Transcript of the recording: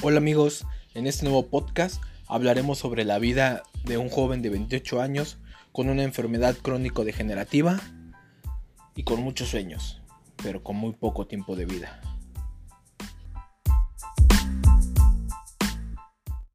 Hola amigos, en este nuevo podcast hablaremos sobre la vida de un joven de 28 años con una enfermedad crónico-degenerativa y con muchos sueños, pero con muy poco tiempo de vida.